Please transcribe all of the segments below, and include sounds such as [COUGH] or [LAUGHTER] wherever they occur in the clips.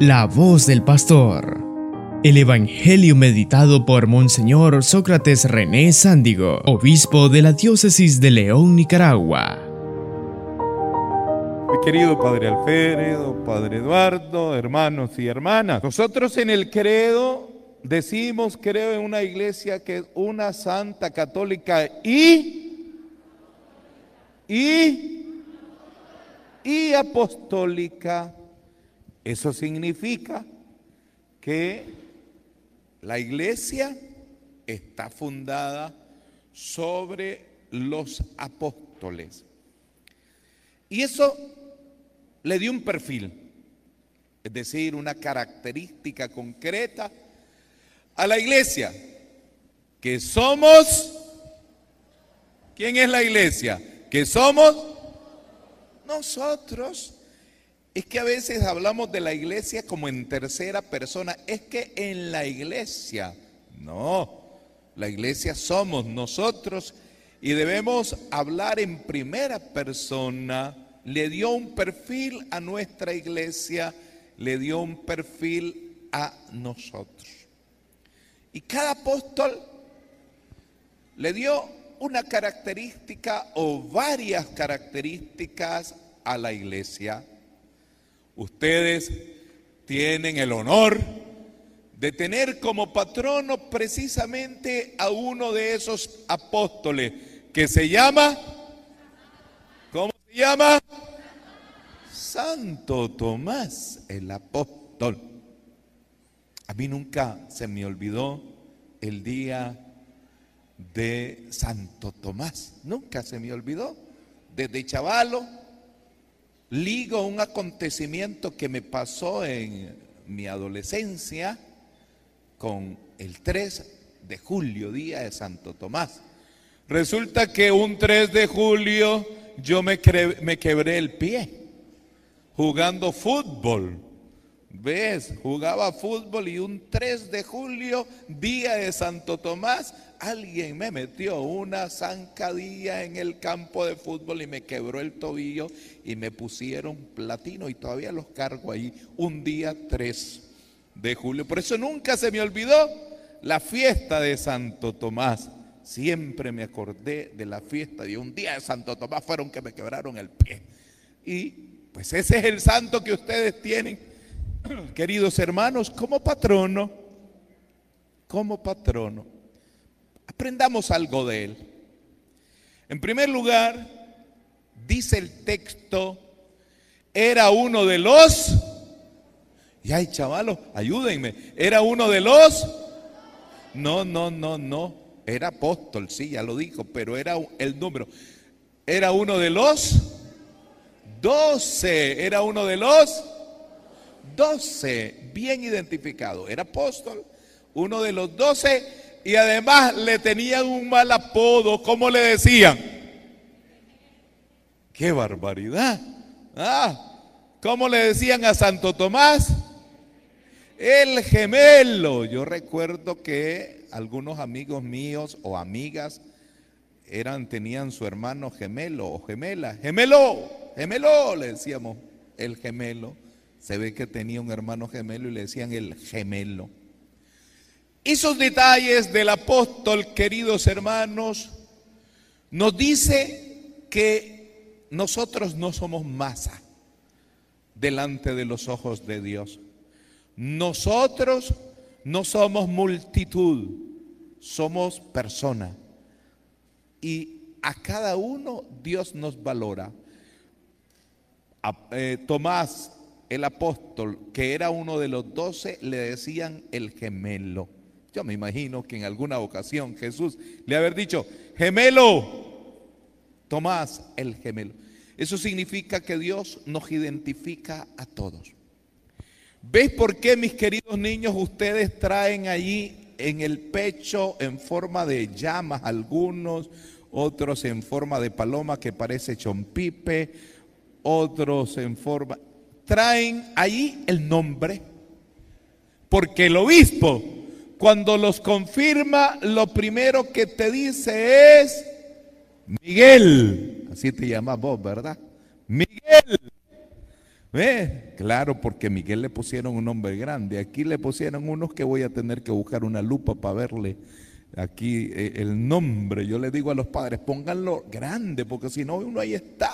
La voz del pastor. El Evangelio meditado por Monseñor Sócrates René Sándigo, obispo de la diócesis de León, Nicaragua. Mi querido Padre Alfredo, Padre Eduardo, hermanos y hermanas, nosotros en el credo decimos, creo en una iglesia que es una santa católica y, y, y apostólica eso significa que la iglesia está fundada sobre los apóstoles. Y eso le dio un perfil, es decir, una característica concreta a la iglesia, que somos, ¿quién es la iglesia? Que somos nosotros es que a veces hablamos de la iglesia como en tercera persona. Es que en la iglesia, no, la iglesia somos nosotros y debemos hablar en primera persona. Le dio un perfil a nuestra iglesia, le dio un perfil a nosotros. Y cada apóstol le dio una característica o varias características a la iglesia. Ustedes tienen el honor de tener como patrono precisamente a uno de esos apóstoles que se llama, ¿cómo se llama? Santo Tomás, el apóstol. A mí nunca se me olvidó el día de Santo Tomás, nunca se me olvidó. Desde chavalo ligo un acontecimiento que me pasó en mi adolescencia con el 3 de julio, día de Santo Tomás. Resulta que un 3 de julio yo me, me quebré el pie jugando fútbol. ¿Ves? Jugaba fútbol y un 3 de julio, día de Santo Tomás, alguien me metió una zancadilla en el campo de fútbol y me quebró el tobillo y me pusieron platino y todavía los cargo ahí un día 3 de julio. Por eso nunca se me olvidó la fiesta de Santo Tomás. Siempre me acordé de la fiesta de un día de Santo Tomás, fueron que me quebraron el pie. Y pues ese es el santo que ustedes tienen [CLEARS THROAT] queridos hermanos, como patrono, como patrono, aprendamos algo de él. En primer lugar, dice el texto, era uno de los, y ay chavalos, ayúdenme, era uno de los, no, no, no, no, era apóstol, sí, ya lo dijo, pero era el número, era uno de los doce, era uno de los 12, bien identificado. Era apóstol, uno de los doce, y además le tenían un mal apodo. ¿Cómo le decían? ¡Qué barbaridad! Ah, ¿cómo le decían a Santo Tomás? El gemelo. Yo recuerdo que algunos amigos míos o amigas eran, tenían su hermano gemelo o gemela. Gemelo, gemelo, le decíamos, el gemelo. Se ve que tenía un hermano gemelo y le decían el gemelo. Esos detalles del apóstol, queridos hermanos, nos dice que nosotros no somos masa delante de los ojos de Dios. Nosotros no somos multitud, somos persona. Y a cada uno Dios nos valora. Eh, Tomás el apóstol, que era uno de los doce, le decían el gemelo. Yo me imagino que en alguna ocasión Jesús le haber dicho, gemelo, Tomás el gemelo. Eso significa que Dios nos identifica a todos. ¿Ves por qué, mis queridos niños, ustedes traen allí en el pecho en forma de llamas algunos, otros en forma de paloma que parece chompipe, otros en forma traen ahí el nombre, porque el obispo, cuando los confirma, lo primero que te dice es Miguel, así te llamas vos, ¿verdad? Miguel, ¿Eh? Claro, porque Miguel le pusieron un nombre grande. Aquí le pusieron unos que voy a tener que buscar una lupa para verle aquí eh, el nombre. Yo le digo a los padres, pónganlo grande, porque si no, uno ahí está.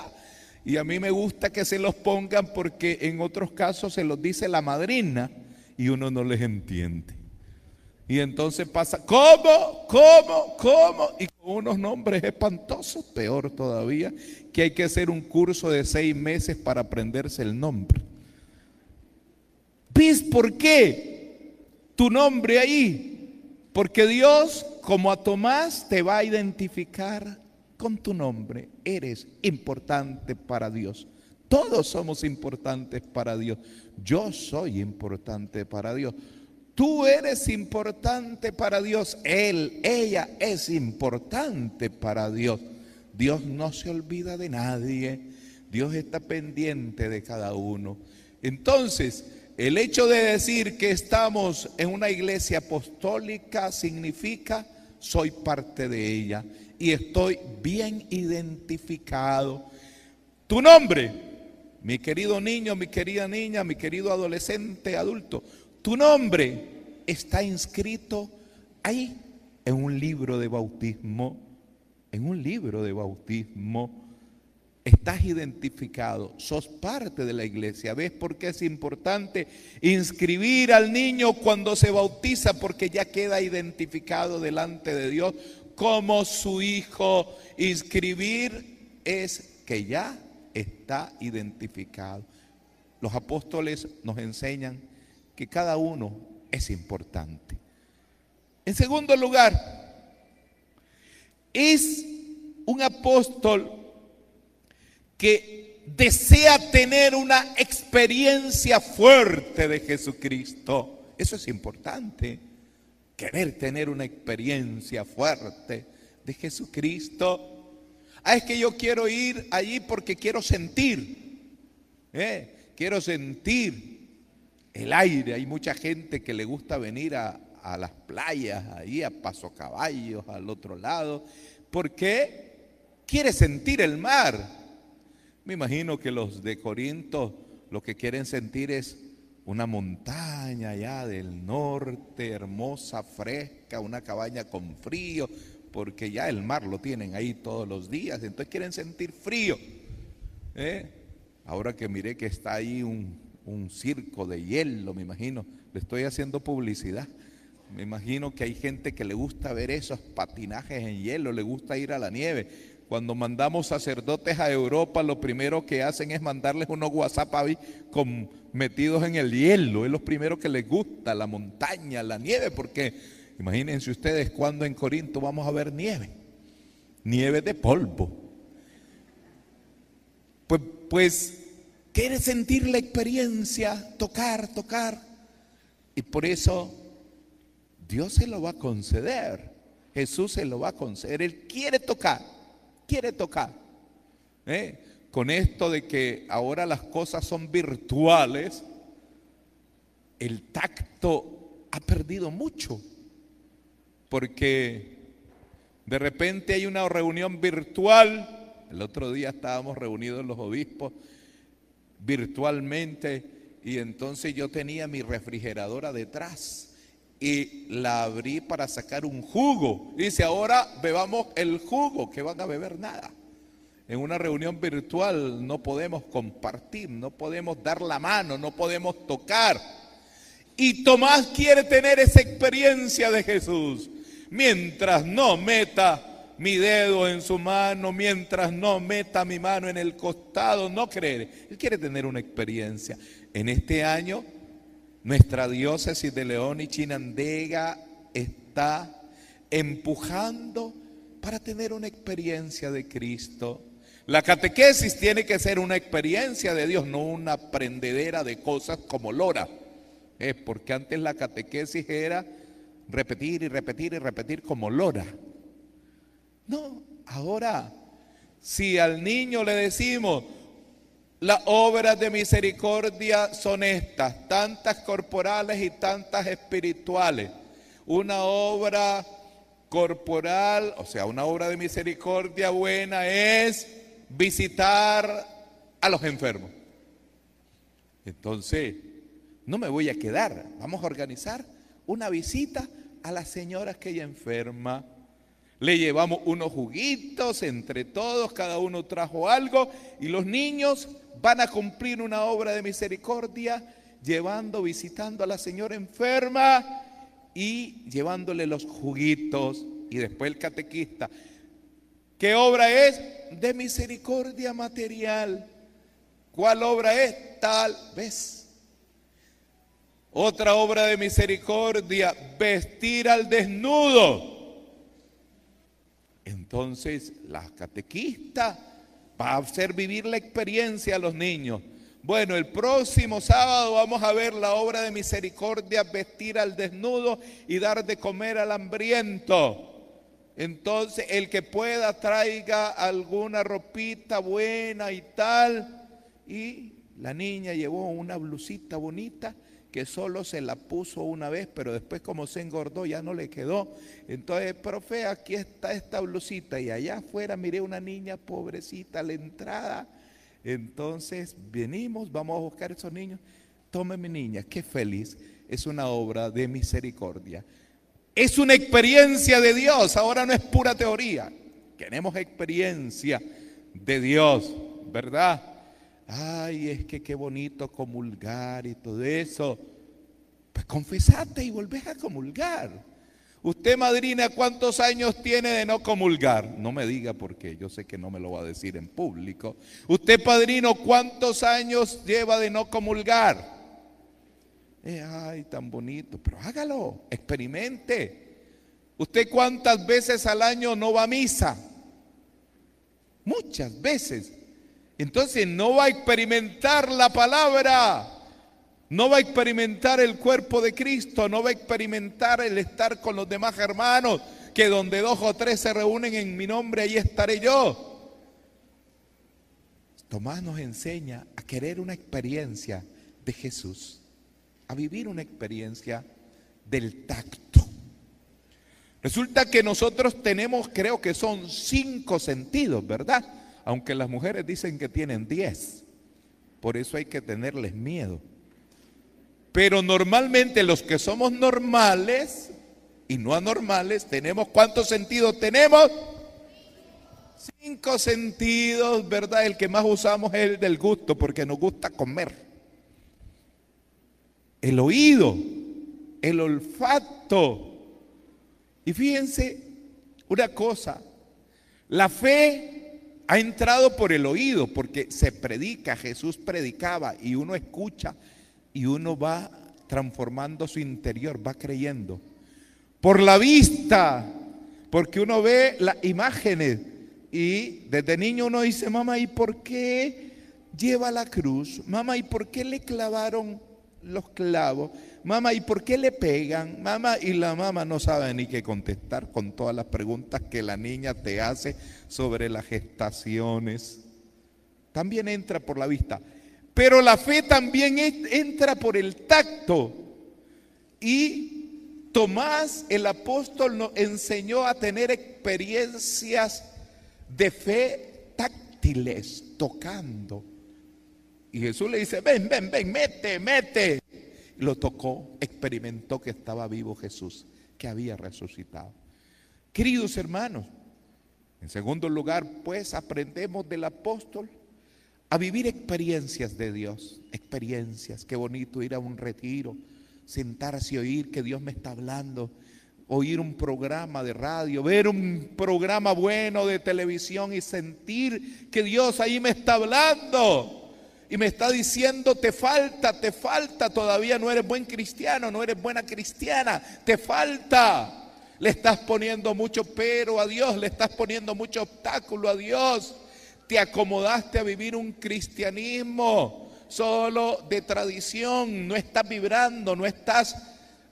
Y a mí me gusta que se los pongan porque en otros casos se los dice la madrina y uno no les entiende. Y entonces pasa, ¿cómo? ¿Cómo? ¿Cómo? Y con unos nombres espantosos, peor todavía, que hay que hacer un curso de seis meses para aprenderse el nombre. ¿Ves por qué? Tu nombre ahí. Porque Dios, como a Tomás, te va a identificar con tu nombre. Eres importante para Dios. Todos somos importantes para Dios. Yo soy importante para Dios. Tú eres importante para Dios. Él, ella es importante para Dios. Dios no se olvida de nadie. Dios está pendiente de cada uno. Entonces, el hecho de decir que estamos en una iglesia apostólica significa soy parte de ella y estoy bien identificado. Tu nombre, mi querido niño, mi querida niña, mi querido adolescente, adulto, tu nombre está inscrito ahí en un libro de bautismo, en un libro de bautismo. Estás identificado, sos parte de la iglesia. ¿Ves por qué es importante inscribir al niño cuando se bautiza? Porque ya queda identificado delante de Dios como su hijo. Inscribir es que ya está identificado. Los apóstoles nos enseñan que cada uno es importante. En segundo lugar, es un apóstol que desea tener una experiencia fuerte de Jesucristo. Eso es importante, querer tener una experiencia fuerte de Jesucristo. Ah, es que yo quiero ir allí porque quiero sentir. ¿eh? Quiero sentir el aire. Hay mucha gente que le gusta venir a, las playas, ahí a Paso Caballos, al otro lado, porque quiere sentir el mar. Me imagino que los de Corinto lo que quieren sentir es una montaña allá del norte, hermosa, fresca, una cabaña con frío, porque ya el mar lo tienen ahí todos los días, entonces quieren sentir frío. ¿eh? Ahora que miré que está ahí un, un circo de hielo, me imagino. Le estoy haciendo publicidad. Me imagino que hay gente que le gusta ver esos patinajes en hielo, le gusta ir a la nieve. Cuando mandamos sacerdotes a Europa, lo primero que hacen es mandarles unos WhatsApp con, metidos en el hielo. Es lo primero que les gusta, la montaña, la nieve, porque imagínense ustedes cuando en Corinto vamos a ver nieve. Nieve de polvo. Pues, pues Quiere sentir la experiencia, tocar, tocar. Y por eso Dios se lo va a conceder. Jesús se lo va a conceder. Él quiere tocar, quiere tocar. ¿Eh? Con esto de que ahora las cosas son virtuales, el tacto ha perdido mucho. Porque de repente hay una reunión virtual. El otro día estábamos reunidos los obispos virtualmente y entonces yo tenía mi refrigeradora detrás y la abrí para sacar un jugo. Dice, ahora bebamos el jugo, que van a beber nada. En una reunión virtual no podemos compartir, no podemos dar la mano, no podemos tocar. Y Tomás quiere tener esa experiencia de Jesús. Mientras no meta mi dedo en su mano mientras no meta mi mano en el costado, no creer. Él quiere tener una experiencia. En este año, nuestra diócesis de León y Chinandega está empujando para tener una experiencia de Cristo. La catequesis tiene que ser una experiencia de Dios, no una prendedera de cosas como Lora. Es porque antes la catequesis era repetir y repetir y repetir como Lora. No, ahora, si al niño le decimos, las obras de misericordia son estas, tantas corporales y tantas espirituales. Una obra corporal, o sea, una obra de misericordia buena es visitar a los enfermos. Entonces, no me voy a quedar. Vamos a organizar una visita a la señora que ella enferma. Le llevamos unos juguitos entre todos, cada uno trajo algo y los niños van a cumplir una obra de misericordia llevando, visitando a la señora enferma y llevándole los juguitos y después el catequista. ¿Qué obra es? De misericordia material. ¿Cuál obra es? Tal vez. Otra obra de misericordia, vestir al desnudo. Entonces, la catequista va a hacer vivir la experiencia a los niños. Bueno, el próximo sábado vamos a ver la obra de misericordia, vestir al desnudo y dar de comer al hambriento. Entonces, el que pueda traiga alguna ropita buena y tal. Y la niña llevó una blusita bonita que solo se la puso una vez, pero después como se engordó ya no le quedó. Entonces, profe, aquí está esta blusita y allá afuera miré una niña pobrecita a la entrada. Entonces, venimos, vamos a buscar a esos niños. Tome mi niña, qué feliz. Es una obra de misericordia. Es una experiencia de Dios, ahora no es pura teoría. Queremos experiencia de Dios, ¿verdad? Ay, es que qué bonito comulgar y todo eso. Pues confesate y volvés a comulgar. Usted, madrina, ¿cuántos años tiene de no comulgar? No me diga porque yo sé que no me lo va a decir en público. Usted, padrino, ¿cuántos años lleva de no comulgar? Eh, ay, tan bonito, pero hágalo, experimente. ¿Usted cuántas veces al año no va a misa? Muchas veces. Entonces no va a experimentar la palabra, no va a experimentar el cuerpo de Cristo, no va a experimentar el estar con los demás hermanos, que donde dos o tres se reúnen en mi nombre, ahí estaré yo. Tomás nos enseña a querer una experiencia de Jesús, a vivir una experiencia del tacto. Resulta que nosotros tenemos, creo que son cinco sentidos, ¿verdad? Aunque las mujeres dicen que tienen 10. Por eso hay que tenerles miedo. Pero normalmente los que somos normales y no anormales, tenemos cuántos sentidos tenemos? Cinco sentidos, ¿verdad? El que más usamos es el del gusto, porque nos gusta comer. El oído, el olfato. Y fíjense una cosa, la fe ha entrado por el oído, porque se predica, Jesús predicaba y uno escucha y uno va transformando su interior, va creyendo. Por la vista, porque uno ve las imágenes y desde niño uno dice, mamá, ¿y por qué lleva la cruz? Mamá, ¿y por qué le clavaron los clavos? Mamá, ¿y por qué le pegan? Mamá, y la mamá no sabe ni qué contestar con todas las preguntas que la niña te hace sobre las gestaciones. También entra por la vista. Pero la fe también entra por el tacto. Y Tomás, el apóstol, nos enseñó a tener experiencias de fe táctiles, tocando. Y Jesús le dice, ven, ven, ven, mete, mete lo tocó, experimentó que estaba vivo Jesús, que había resucitado. Queridos hermanos, en segundo lugar, pues aprendemos del apóstol a vivir experiencias de Dios, experiencias, qué bonito ir a un retiro, sentarse y oír que Dios me está hablando, oír un programa de radio, ver un programa bueno de televisión y sentir que Dios ahí me está hablando y me está diciendo, te falta, te falta, todavía no eres buen cristiano, no eres buena cristiana, te falta. Le estás poniendo mucho pero a Dios, le estás poniendo mucho obstáculo a Dios. Te acomodaste a vivir un cristianismo solo de tradición, no estás vibrando, no estás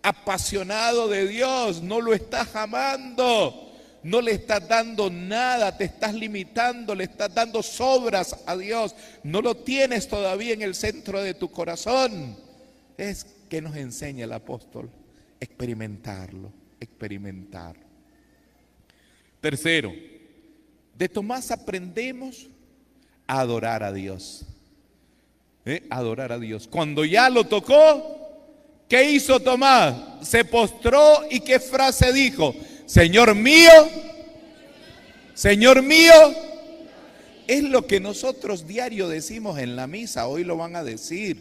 apasionado de Dios, no lo estás amando no le estás dando nada, te estás limitando, le estás dando sobras a Dios, no lo tienes todavía en el centro de tu corazón. Es que nos enseña el apóstol experimentarlo, experimentar. Tercero, de Tomás aprendemos a adorar a Dios. ¿eh? adorar a Dios. Cuando ya lo tocó, ¿qué hizo Tomás? Se postró y qué frase dijo, Señor mío, Señor mío, es lo que nosotros diario decimos en la misa, hoy lo van a decir,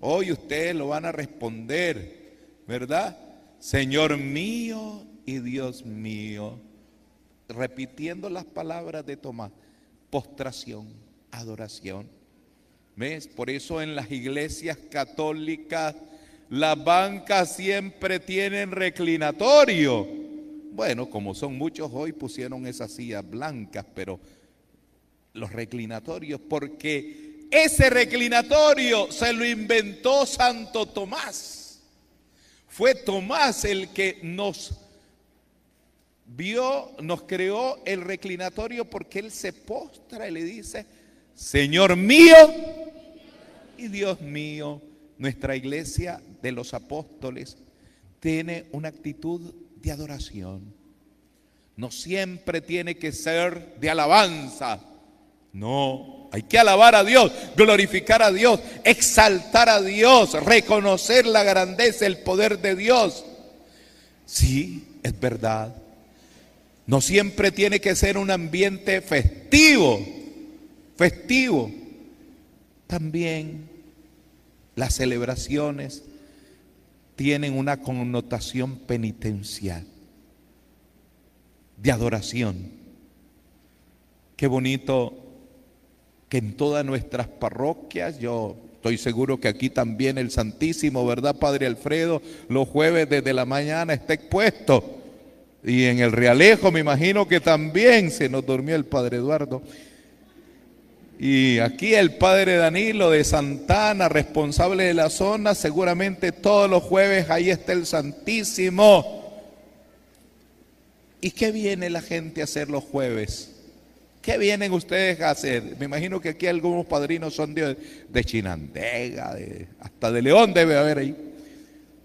hoy ustedes lo van a responder, ¿verdad? Señor mío y Dios mío, repitiendo las palabras de Tomás, postración, adoración. ¿Ves? Por eso en las iglesias católicas las bancas siempre tienen reclinatorio. Bueno, como son muchos hoy pusieron esas sillas blancas, pero los reclinatorios, porque ese reclinatorio se lo inventó Santo Tomás. Fue Tomás el que nos vio, nos creó el reclinatorio porque él se postra y le dice, Señor mío y Dios mío, nuestra iglesia de los apóstoles tiene una actitud de adoración. No siempre tiene que ser de alabanza, no, hay que alabar a Dios, glorificar a Dios, exaltar a Dios, reconocer la grandeza, el poder de Dios. Sí, es verdad. No siempre tiene que ser un ambiente festivo, festivo. También las celebraciones tienen una connotación penitencial, de adoración. Qué bonito que en todas nuestras parroquias, yo estoy seguro que aquí también el Santísimo, ¿verdad, Padre Alfredo? Los jueves desde la mañana está expuesto. Y en el Realejo me imagino que también se nos durmió el Padre Eduardo. Y aquí el Padre Danilo de Santana, responsable de la zona, seguramente todos los jueves ahí está el Santísimo. ¿Y qué viene la gente a hacer los jueves? ¿Qué vienen ustedes a hacer? Me imagino que aquí algunos padrinos son de, Chinandega, hasta de León debe haber ahí.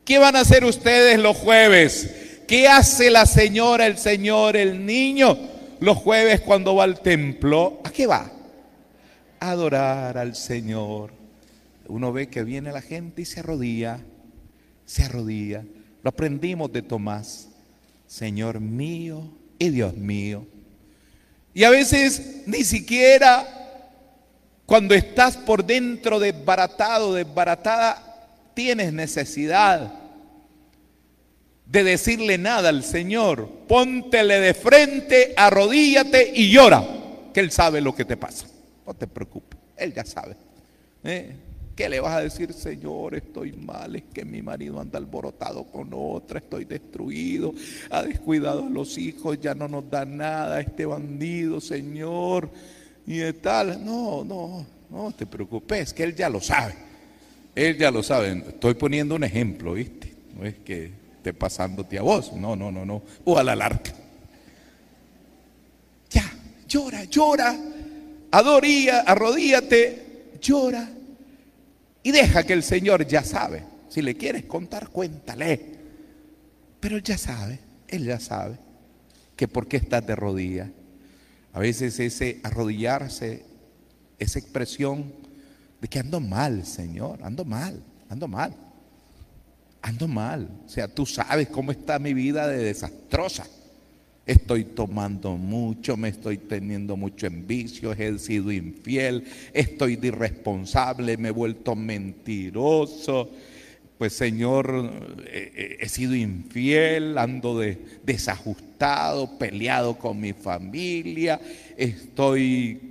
¿Qué van a hacer ustedes los jueves? ¿Qué hace la señora, el señor, el niño los jueves cuando va al templo? ¿A qué va? Adorar al Señor. Uno ve que viene la gente y se arrodilla, se arrodilla. Lo aprendimos de Tomás. Señor mío y Dios mío. Y a veces ni siquiera cuando estás por dentro desbaratado, desbaratada, tienes necesidad de decirle nada al Señor. Póntele de frente, arrodíllate y llora, que Él sabe lo que te pasa. No te preocupes, Él ya sabe. ¿Eh? ¿Qué le vas a decir, Señor? Estoy mal, es que mi marido anda alborotado con otra, estoy destruido, ha descuidado a los hijos, ya no nos da nada, este bandido, Señor, y de tal. No, no, no te preocupes, que Él ya lo sabe. Él ya lo sabe. Estoy poniendo un ejemplo, ¿viste? No es que esté pasándote a vos. No, no, no, no. O a la larga. Ya, llora, llora. Adoría, arrodíate, llora y deja que el Señor ya sabe. Si le quieres contar, cuéntale. Pero él ya sabe, él ya sabe que por qué estás de rodillas. A veces ese arrodillarse, esa expresión de que ando mal, Señor, ando mal, ando mal, ando mal. O sea, tú sabes cómo está mi vida de desastrosa. Estoy tomando mucho, me estoy teniendo mucho en vicios, he sido infiel, estoy irresponsable, me he vuelto mentiroso. Pues Señor, he, sido infiel, ando de, desajustado, peleado con mi familia, estoy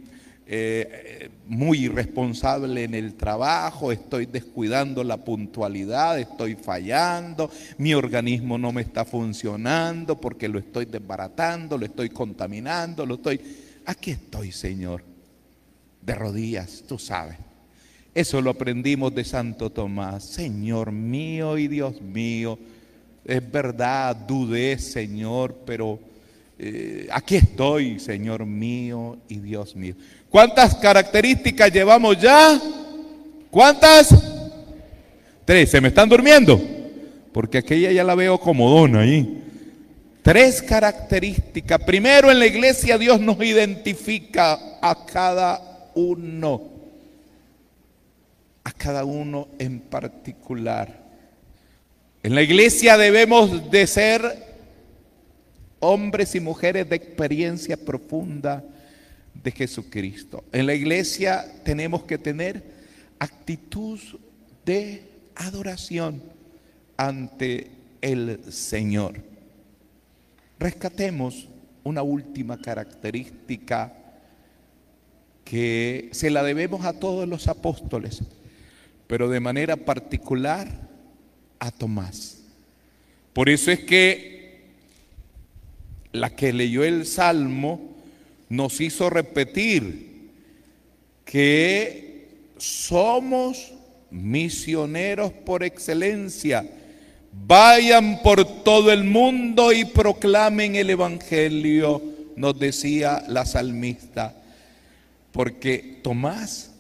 eh, muy irresponsable en el trabajo, estoy descuidando la puntualidad, estoy fallando, mi organismo no me está funcionando porque lo estoy desbaratando, lo estoy contaminando, lo estoy... Aquí estoy, Señor, de rodillas, tú sabes. Eso lo aprendimos de Santo Tomás. Señor mío y Dios mío, es verdad, dudé, Señor, pero eh, aquí estoy, Señor mío y Dios mío. ¿Cuántas características llevamos ya? ¿Cuántas? Tres. ¿Se me están durmiendo? Porque aquella ya la veo como dona ahí. Tres características. Primero en la iglesia Dios nos identifica a cada uno. a cada uno en particular. En la iglesia debemos de ser hombres y mujeres de experiencia profunda de Jesucristo. En la iglesia tenemos que tener actitud de adoración ante el Señor. Rescatemos una última característica que se la debemos a todos los apóstoles, pero de manera particular a Tomás. Por eso es que la que leyó el Salmo nos hizo repetir que somos misioneros por excelencia. Vayan por todo el mundo y proclamen el Evangelio, nos decía la salmista. Porque Tomás,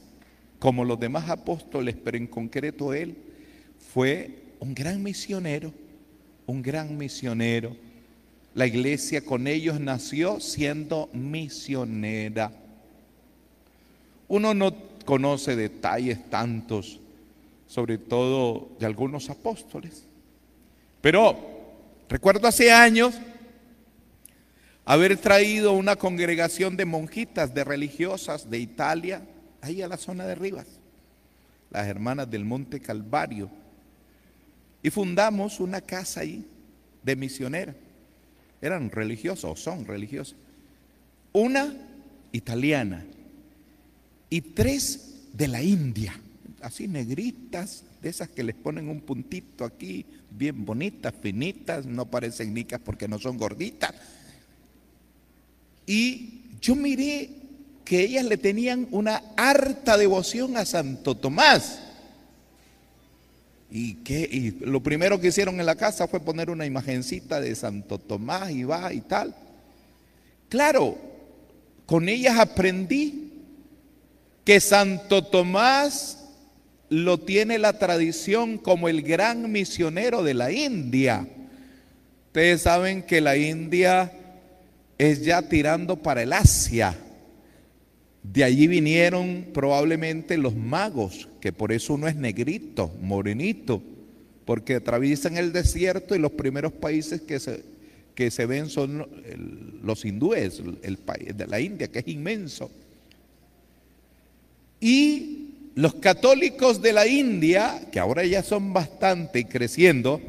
como los demás apóstoles, pero en concreto él, fue un gran misionero, un gran misionero. La iglesia con ellos nació siendo misionera. Uno no conoce detalles tantos, sobre todo de algunos apóstoles. Pero recuerdo hace años haber traído una congregación de monjitas, de religiosas de Italia, ahí a la zona de Rivas, las hermanas del Monte Calvario. Y fundamos una casa ahí de misioneras. Eran religiosos, son religiosos. Una italiana y tres de la India, así negritas, de esas que les ponen un puntito aquí, bien bonitas, finitas, no parecen nicas porque no son gorditas. Y yo miré que ellas le tenían una harta devoción a Santo Tomás. Y, que, y lo primero que hicieron en la casa fue poner una imagencita de Santo Tomás y va y tal. Claro, con ellas aprendí que Santo Tomás lo tiene la tradición como el gran misionero de la India. Ustedes saben que la India es ya tirando para el Asia. De allí vinieron probablemente los magos, que por eso uno es negrito, morenito, porque atraviesan el desierto y los primeros países que se, que se ven son los hindúes, el país de la India, que es inmenso. Y los católicos de la India, que ahora ya son bastante creciendo,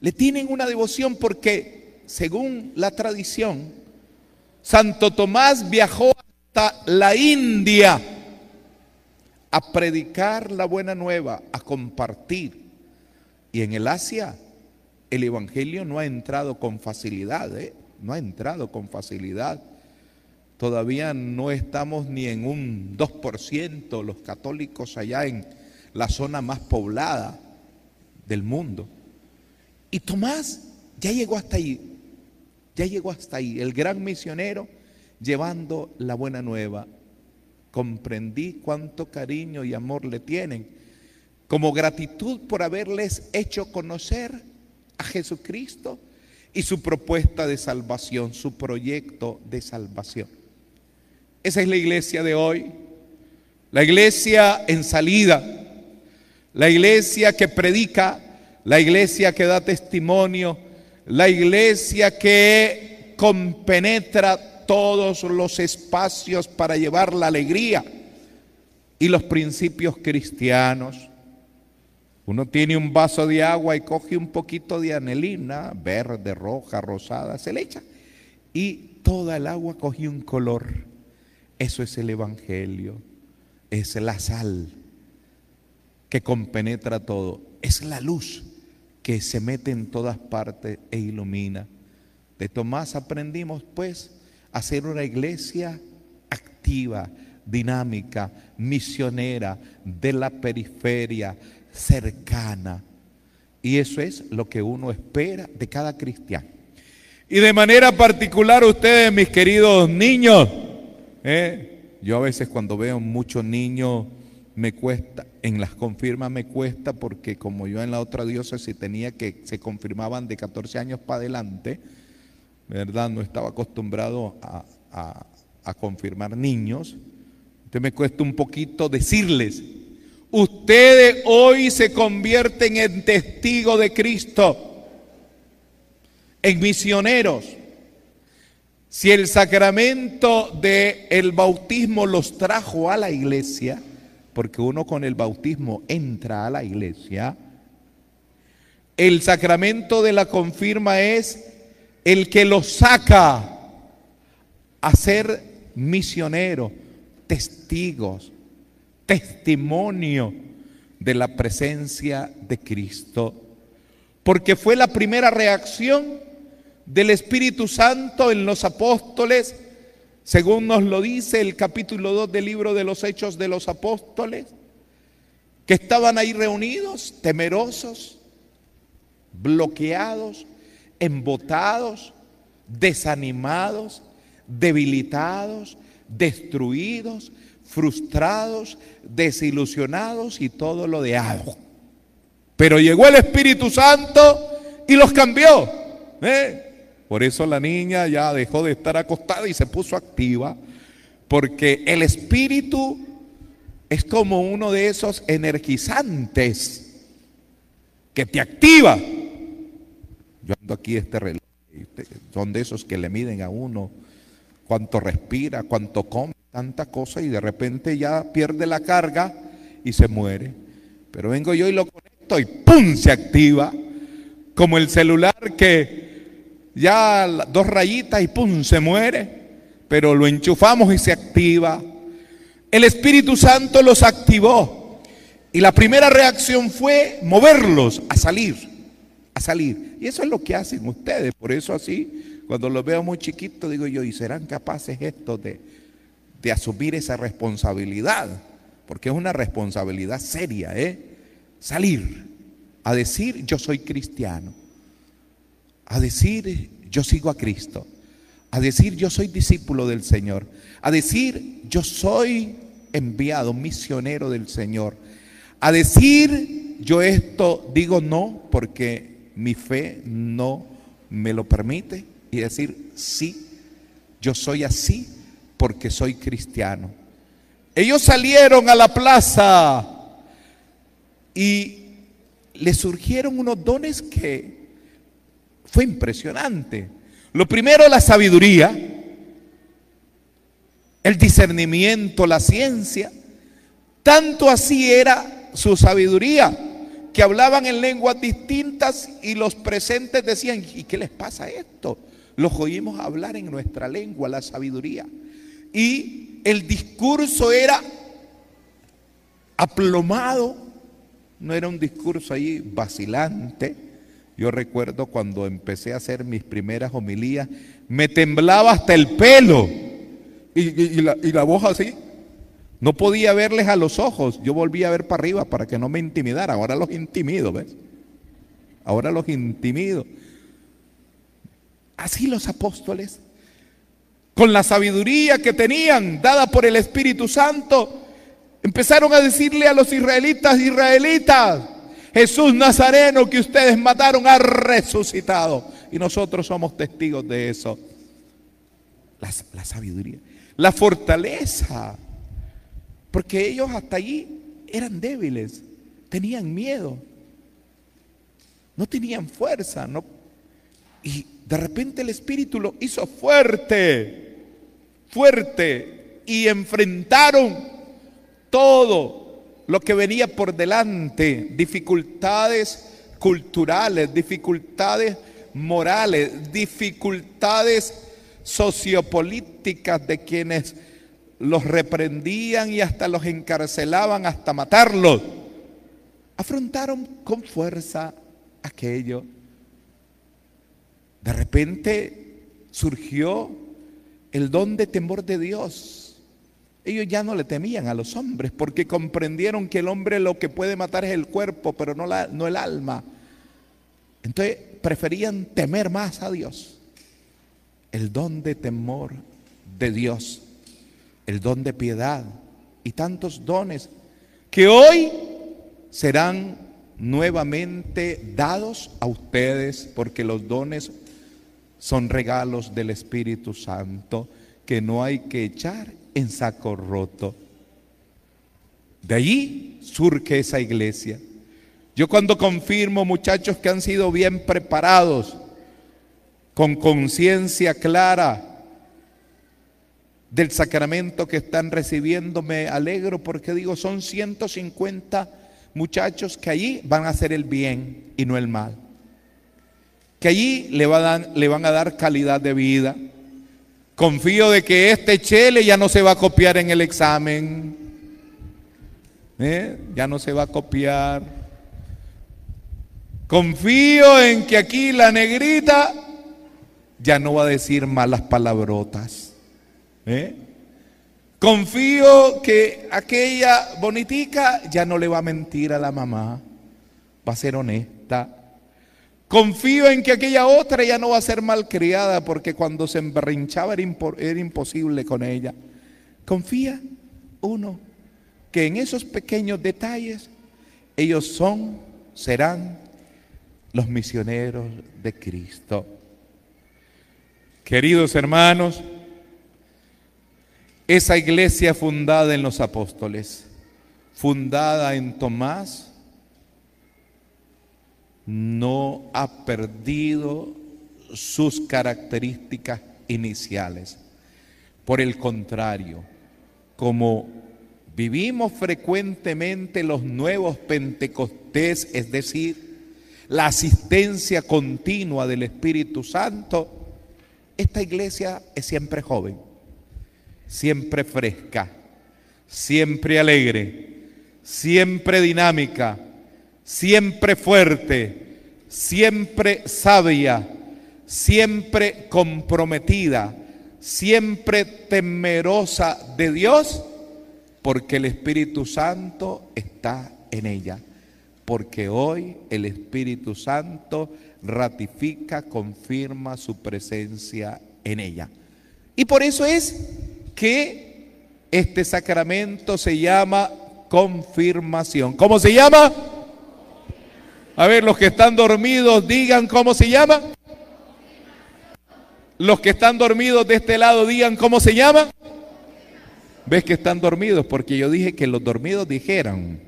le tienen una devoción porque, según la tradición, Santo Tomás viajó hasta la India a predicar la buena nueva, a compartir. Y en el Asia el Evangelio no ha entrado con facilidad, ¿eh? no ha entrado con facilidad. Todavía no estamos ni en un 2% los católicos allá en la zona más poblada del mundo. Y Tomás ya llegó hasta ahí, ya llegó hasta ahí, el gran misionero llevando la buena nueva. Comprendí cuánto cariño y amor le tienen, como gratitud por haberles hecho conocer a Jesucristo y su propuesta de salvación, su proyecto de salvación. Esa es la iglesia de hoy. La iglesia en salida. La iglesia que predica. La iglesia que da testimonio. La iglesia que compenetra todos los espacios para llevar la alegría y los principios cristianos. Uno tiene un vaso de agua y coge un poquito de anelina, verde, roja, rosada, se le echa y toda el agua coge un color. Eso es el Evangelio. Es la sal que compenetra todo. Es la luz que se mete en todas partes e ilumina. De Tomás aprendimos pues a ser una iglesia activa, dinámica, misionera, de la periferia, cercana. Y eso es lo que uno espera de cada cristiano. Y de manera particular ustedes, mis queridos niños, ¿Eh? Yo a veces cuando veo muchos niños me cuesta, en las confirmas me cuesta porque como yo en la otra diócesis tenía que se confirmaban de 14 años para adelante, ¿verdad? No estaba acostumbrado a, confirmar niños, Entonces me cuesta un poquito decirles, ustedes hoy se convierten en testigos de Cristo, en misioneros. Si el sacramento del el bautismo los trajo a la iglesia, porque uno con el bautismo entra a la iglesia, el sacramento de la confirma es el que los saca a ser misioneros, testigos, testimonio de la presencia de Cristo. Porque fue la primera reacción del Espíritu Santo en los apóstoles, según nos lo dice el capítulo 2 del libro de los Hechos de los Apóstoles, que estaban ahí reunidos, temerosos, bloqueados, embotados, desanimados, debilitados, destruidos, frustrados, desilusionados y todo lo de algo. Pero llegó el Espíritu Santo y los cambió. ¿eh? Por eso la niña ya dejó de estar acostada y se puso activa, porque el espíritu es como uno de esos energizantes que te activa. Yo ando aquí este reloj, son de esos que le miden a uno cuánto respira, cuánto come, tanta cosa y de repente ya pierde la carga y se muere. Pero vengo yo y lo conecto y ¡pum! se activa, como el celular que ya dos rayitas y ¡pum! se muere, pero lo enchufamos y se activa. El Espíritu Santo los activó y la primera reacción fue moverlos a salir, a salir. Y eso es lo que hacen ustedes, por eso así, cuando los veo muy chiquitos, digo yo, ¿y serán capaces estos de, de asumir esa responsabilidad? Porque es una responsabilidad seria, ¿eh? Salir a decir, yo soy cristiano a decir yo sigo a Cristo, a decir yo soy discípulo del Señor, a decir yo soy enviado, misionero del Señor, a decir yo esto digo no porque mi fe no me lo permite y decir sí, yo soy así porque soy cristiano. Ellos salieron a la plaza y les surgieron unos dones que fue impresionante. Lo primero, la sabiduría, el discernimiento, la ciencia. Tanto así era su sabiduría, que hablaban en lenguas distintas y los presentes decían, ¿y qué les pasa esto? Los oímos hablar en nuestra lengua, la sabiduría. Y el discurso era aplomado, no era un discurso ahí vacilante, yo recuerdo cuando empecé a hacer mis primeras homilías, me temblaba hasta el pelo y, la, voz así. No podía verles a los ojos. Yo volvía a ver para arriba para que no me intimidaran. Ahora los intimido, ¿ves? Ahora los intimido. Así los apóstoles, con la sabiduría que tenían, dada por el Espíritu Santo, empezaron a decirle a los israelitas, israelitas, Jesús Nazareno que ustedes mataron ha resucitado. Y nosotros somos testigos de eso. La, sabiduría, la fortaleza. Porque ellos hasta allí eran débiles, tenían miedo, no tenían fuerza. No, y de repente el Espíritu lo hizo fuerte, fuerte. Y enfrentaron todo lo que venía por delante, dificultades culturales, dificultades morales, dificultades sociopolíticas de quienes los reprendían y hasta los encarcelaban hasta matarlos. Afrontaron con fuerza aquello. De repente surgió el don de temor de Dios ellos ya no le temían a los hombres porque comprendieron que el hombre lo que puede matar es el cuerpo, pero no, el alma. Entonces preferían temer más a Dios. El don de temor de Dios, el don de piedad y tantos dones que hoy serán nuevamente dados a ustedes porque los dones son regalos del Espíritu Santo que no hay que echar en saco roto. De allí surge esa iglesia. Yo cuando confirmo muchachos que han sido bien preparados, con conciencia clara del sacramento que están recibiendo, me alegro porque digo, son 150 muchachos que allí van a hacer el bien y no el mal. Que allí le, le van a dar calidad de vida. Confío de que este chele ya no se va a copiar en el examen. ¿Eh? Ya no se va a copiar. Confío en que aquí la negrita ya no va a decir malas palabrotas. ¿Eh? Confío que aquella bonitica ya no le va a mentir a la mamá, va a ser honesta. Confío en que aquella otra ya no va a ser malcriada porque cuando se emberrinchaba era, era imposible con ella. Confía uno que en esos pequeños detalles ellos son, serán los misioneros de Cristo. Queridos hermanos, esa iglesia fundada en los apóstoles, fundada en Tomás, no ha perdido sus características iniciales. Por el contrario, como vivimos frecuentemente los nuevos Pentecostés, es decir, la asistencia continua del Espíritu Santo, esta iglesia es siempre joven siempre fresca, siempre alegre, siempre dinámica, siempre fuerte, siempre sabia, siempre comprometida, siempre temerosa de Dios, porque el Espíritu Santo está en ella. Porque hoy el Espíritu Santo ratifica, confirma su presencia en ella. Y por eso es que este sacramento se llama confirmación. ¿Cómo se llama? A ver, los que están dormidos, digan cómo se llama. Los que están dormidos de este lado, digan cómo se llama. ¿Ves que están dormidos? Porque yo dije que los dormidos dijeran.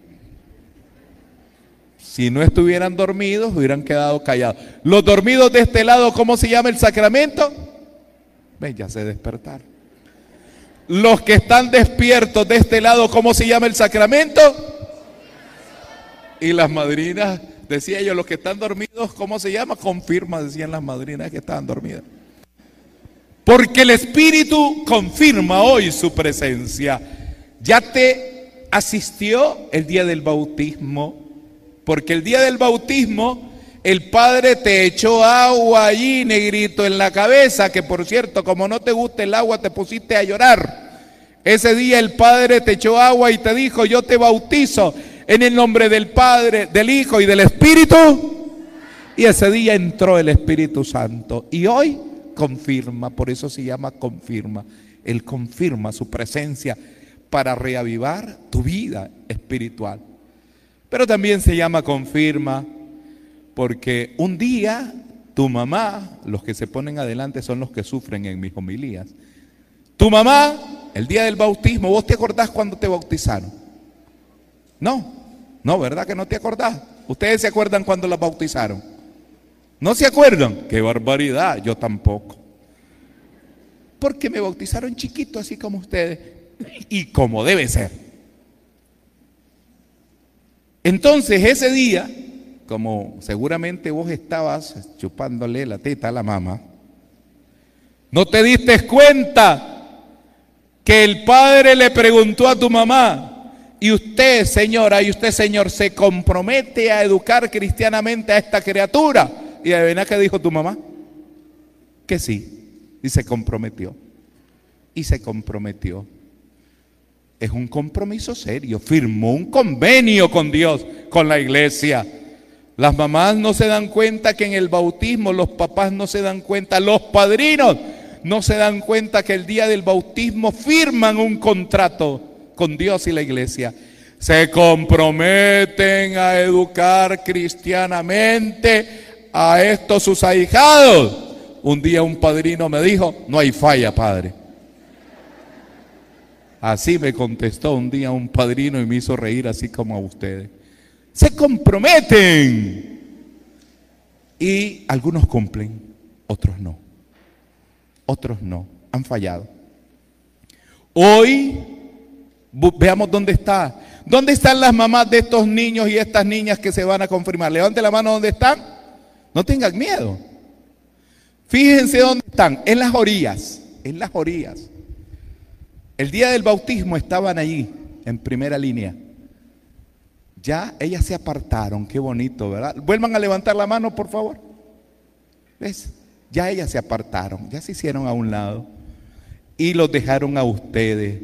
Si no estuvieran dormidos, hubieran quedado callados. Los dormidos de este lado, ¿cómo se llama el sacramento? Ven, ya se despertaron los que están despiertos de este lado, ¿cómo se llama el sacramento? Y las madrinas, decía yo, los que están dormidos, ¿cómo se llama? Confirma, decían las madrinas que estaban dormidas. Porque el Espíritu confirma hoy su presencia. Ya te asistió el día del bautismo, porque el día del bautismo el padre te echó agua allí, negrito, en la cabeza, que por cierto, como no te gusta el agua, te pusiste a llorar. Ese día el padre te echó agua y te dijo, yo te bautizo en el nombre del Padre, del Hijo y del Espíritu. Y ese día entró el Espíritu Santo. Y hoy confirma, por eso se llama confirma. Él confirma su presencia para reavivar tu vida espiritual. Pero también se llama confirma porque un día tu mamá, los que se ponen adelante son los que sufren en mis homilías. Tu mamá, el día del bautismo, ¿vos te acordás cuando te bautizaron? No, no, ¿verdad que no te acordás? ¿Ustedes se acuerdan cuando la bautizaron? ¿No se acuerdan? ¡Qué barbaridad! Yo tampoco. Porque me bautizaron chiquito, así como ustedes. Y como debe ser. Entonces, ese día, como seguramente vos estabas chupándole la teta a la mamá, no te diste cuenta que el padre le preguntó a tu mamá, y usted, señora, y usted, señor, se compromete a educar cristianamente a esta criatura. Y adivina qué dijo tu mamá? Que sí. Y se comprometió. Y se comprometió. Es un compromiso serio. Firmó un convenio con Dios, con la iglesia. Las mamás no se dan cuenta que en el bautismo, los papás no se dan cuenta, los padrinos no se dan cuenta que el día del bautismo firman un contrato con Dios y la iglesia. Se comprometen a educar cristianamente a estos sus ahijados. Un día un padrino me dijo, no hay falla, padre. Así me contestó un día un padrino y me hizo reír así como a ustedes. Se comprometen. Y algunos cumplen, otros no. Otros no. Han fallado. Hoy veamos dónde está. ¿Dónde están las mamás de estos niños y estas niñas que se van a confirmar? Levante la mano donde están. No tengan miedo. Fíjense dónde están. En las orillas. En las orillas. El día del bautismo estaban allí, en primera línea. Ya ellas se apartaron, qué bonito, ¿verdad? Vuelvan a levantar la mano, por favor. ¿Ves? Ya ellas se apartaron, ya se hicieron a un lado y los dejaron a ustedes.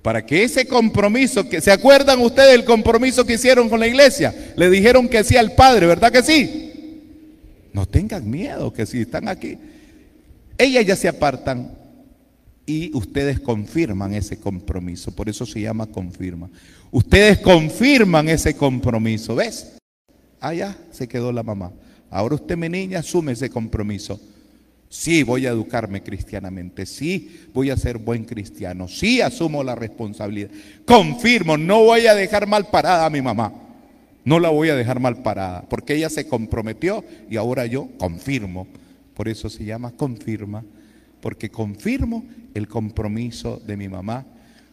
Para que ese compromiso, que se acuerdan ustedes del compromiso que hicieron con la iglesia, le dijeron que sí al Padre, ¿verdad que sí? No tengan miedo, que si están aquí. Ellas ya se apartan, y ustedes confirman ese compromiso. Por eso se llama confirma. Ustedes confirman ese compromiso. ¿Ves? Allá se quedó la mamá. Ahora usted, mi niña, asume ese compromiso. Sí, voy a educarme cristianamente. Sí, voy a ser buen cristiano. Sí, asumo la responsabilidad. Confirmo, no voy a dejar mal parada a mi mamá. No la voy a dejar mal parada, porque ella se comprometió y ahora yo confirmo. Por eso se llama confirma porque confirmo el compromiso de mi mamá,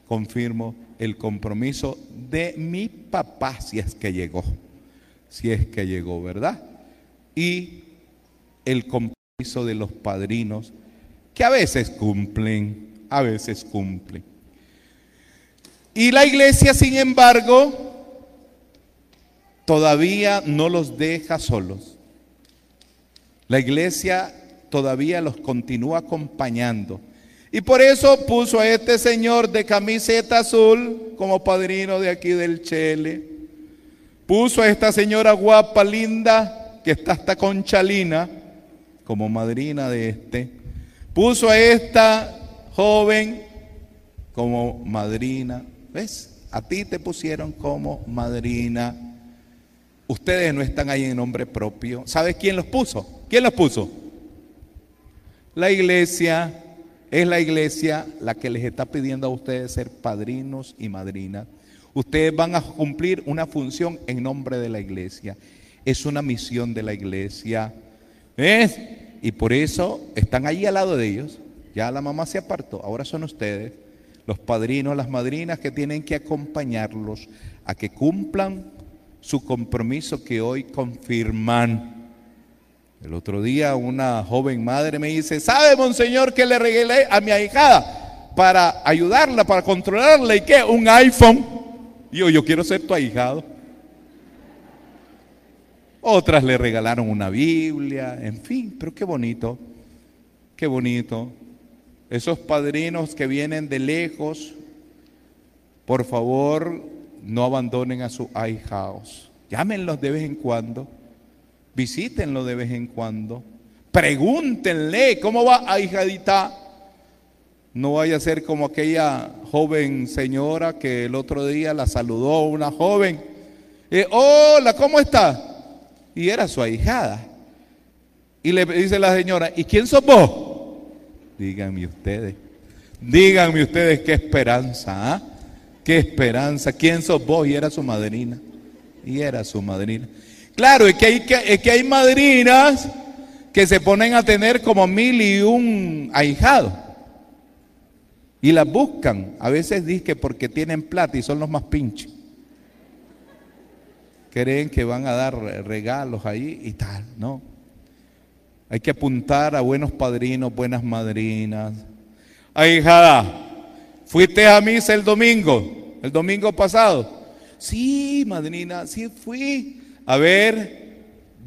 confirmo el compromiso de mi papá, si es que llegó, si es que llegó, ¿verdad? Y el compromiso de los padrinos, que a veces cumplen, a veces cumplen. Y la iglesia, sin embargo, todavía no los deja solos. La iglesia todavía los continúa acompañando. Y por eso puso a este señor de camiseta azul como padrino de aquí del Chele. Puso a esta señora guapa, linda, que está hasta con Chalina, como madrina de este. Puso a esta joven como madrina. ¿Ves? A ti te pusieron como madrina. Ustedes no están ahí en nombre propio. ¿Sabes quién los puso? ¿Quién los puso? La iglesia es la iglesia la que les está pidiendo a ustedes ser padrinos y madrinas. Ustedes van a cumplir una función en nombre de la iglesia. Es una misión de la iglesia. ¿Ves? Y por eso están ahí al lado de ellos. Ya la mamá se apartó. Ahora son ustedes, los padrinos, las madrinas que tienen que acompañarlos a que cumplan su compromiso que hoy confirman. El otro día una joven madre me dice, ¿sabe, monseñor, que le regalé a mi ahijada para ayudarla, para controlarla? ¿Y qué? Un iPhone. Yo, yo quiero ser tu ahijado. Otras le regalaron una Biblia, en fin, pero qué bonito, qué bonito. Esos padrinos que vienen de lejos, por favor, no abandonen a sus ahijados. Llámenlos de vez en cuando Visítenlo de vez en cuando. Pregúntenle cómo va ahijadita. No vaya a ser como aquella joven señora que el otro día la saludó una joven. Hola, ¿cómo está? Y era su ahijada. Y le dice la señora, ¿y quién sos vos? Díganme ustedes. Díganme ustedes qué esperanza, ¿ah? Qué esperanza. ¿Quién sos vos? Y era su madrina. Y era su madrina. Claro, es que, hay, que hay madrinas que se ponen a tener como mil y un ahijado. Y las buscan. A veces dicen porque tienen plata y son los más pinches. Creen que van a dar regalos ahí y tal, ¿no? Hay que apuntar a buenos padrinos, buenas madrinas. Ahijada, ¿fuiste a misa el domingo? ¿El domingo pasado? Sí, madrina, sí fui. A ver,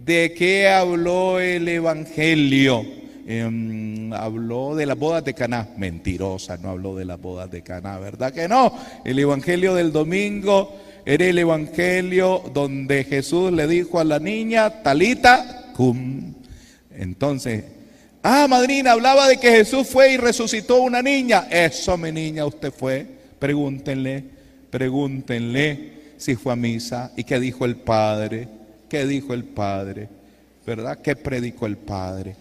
¿de qué habló el Evangelio? Em, habló de las bodas de Caná. Mentirosa, no habló de las bodas de Caná, ¿verdad que no? El Evangelio del domingo era el Evangelio donde Jesús le dijo a la niña, Talita, cum. Entonces, ah, madrina, hablaba de que Jesús fue y resucitó una niña. Eso, mi niña, usted fue. Pregúntenle, pregúntenle si fue a misa y qué dijo el Padre, qué dijo el Padre, ¿verdad? ¿Qué predicó el Padre?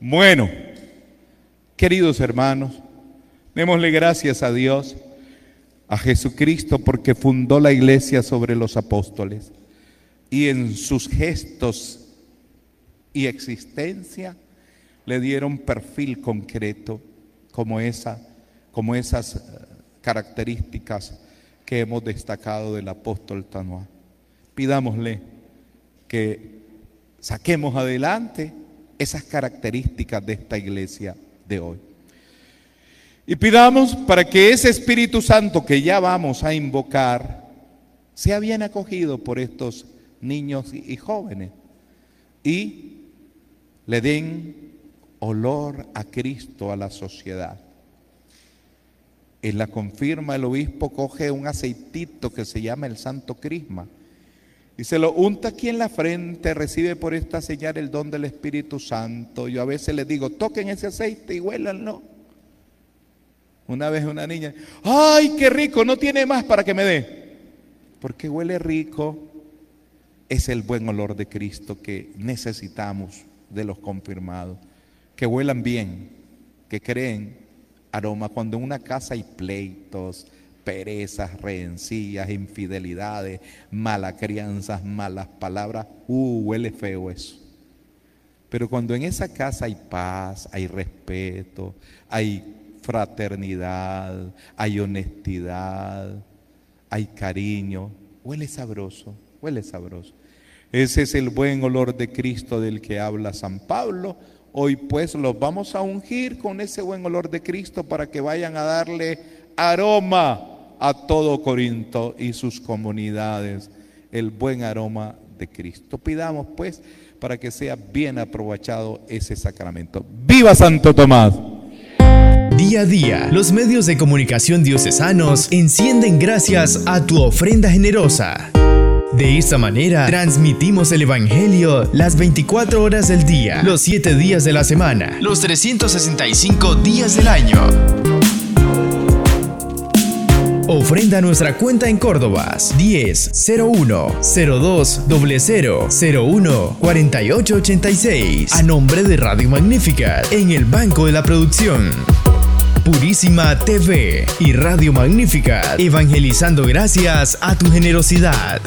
Bueno, queridos hermanos, démosle gracias a Dios a Jesucristo porque fundó la iglesia sobre los apóstoles y en sus gestos y existencia le dieron perfil concreto como, esa, como esas eh, características que hemos destacado del apóstol Tanoa. Pidámosle que saquemos adelante esas características de esta iglesia de hoy. Y pidamos para que ese Espíritu Santo que ya vamos a invocar sea bien acogido por estos niños y jóvenes y le den olor a Cristo a la sociedad. En la confirma el obispo coge un aceitito que se llama el Santo Crisma y se lo unta aquí en la frente, recibe por esta señal el don del Espíritu Santo. Yo a veces les digo, toquen ese aceite y huélanlo. Una vez una niña, ay, qué rico, no tiene más para que me dé. Porque huele rico, es el buen olor de Cristo que necesitamos de los confirmados. Que huelan bien, que creen aroma. Cuando en una casa hay pleitos, perezas, rencillas, infidelidades, malas crianzas, malas palabras, uh, huele feo eso. Pero cuando en esa casa hay paz, hay respeto, hay fraternidad, hay honestidad, hay cariño. Huele sabroso, huele sabroso. Ese es el buen olor de Cristo del que habla San Pablo. Hoy pues los vamos a ungir con ese buen olor de Cristo para que vayan a darle aroma a todo Corinto y sus comunidades, el buen aroma de Cristo. Pidamos pues para que sea bien aprovechado ese sacramento. ¡Viva Santo Tomás! Día a día, los medios de comunicación diocesanos encienden gracias a tu ofrenda generosa. De esta manera, transmitimos el Evangelio las 24 horas del día, los 7 días de la semana, los 365 días del año. Ofrenda nuestra cuenta en Córdoba 10 01 02 00 01 48 86 a nombre de Radio Magnífica en el Banco de la Producción. Purísima TV y Radio Magnífica, evangelizando gracias a tu generosidad.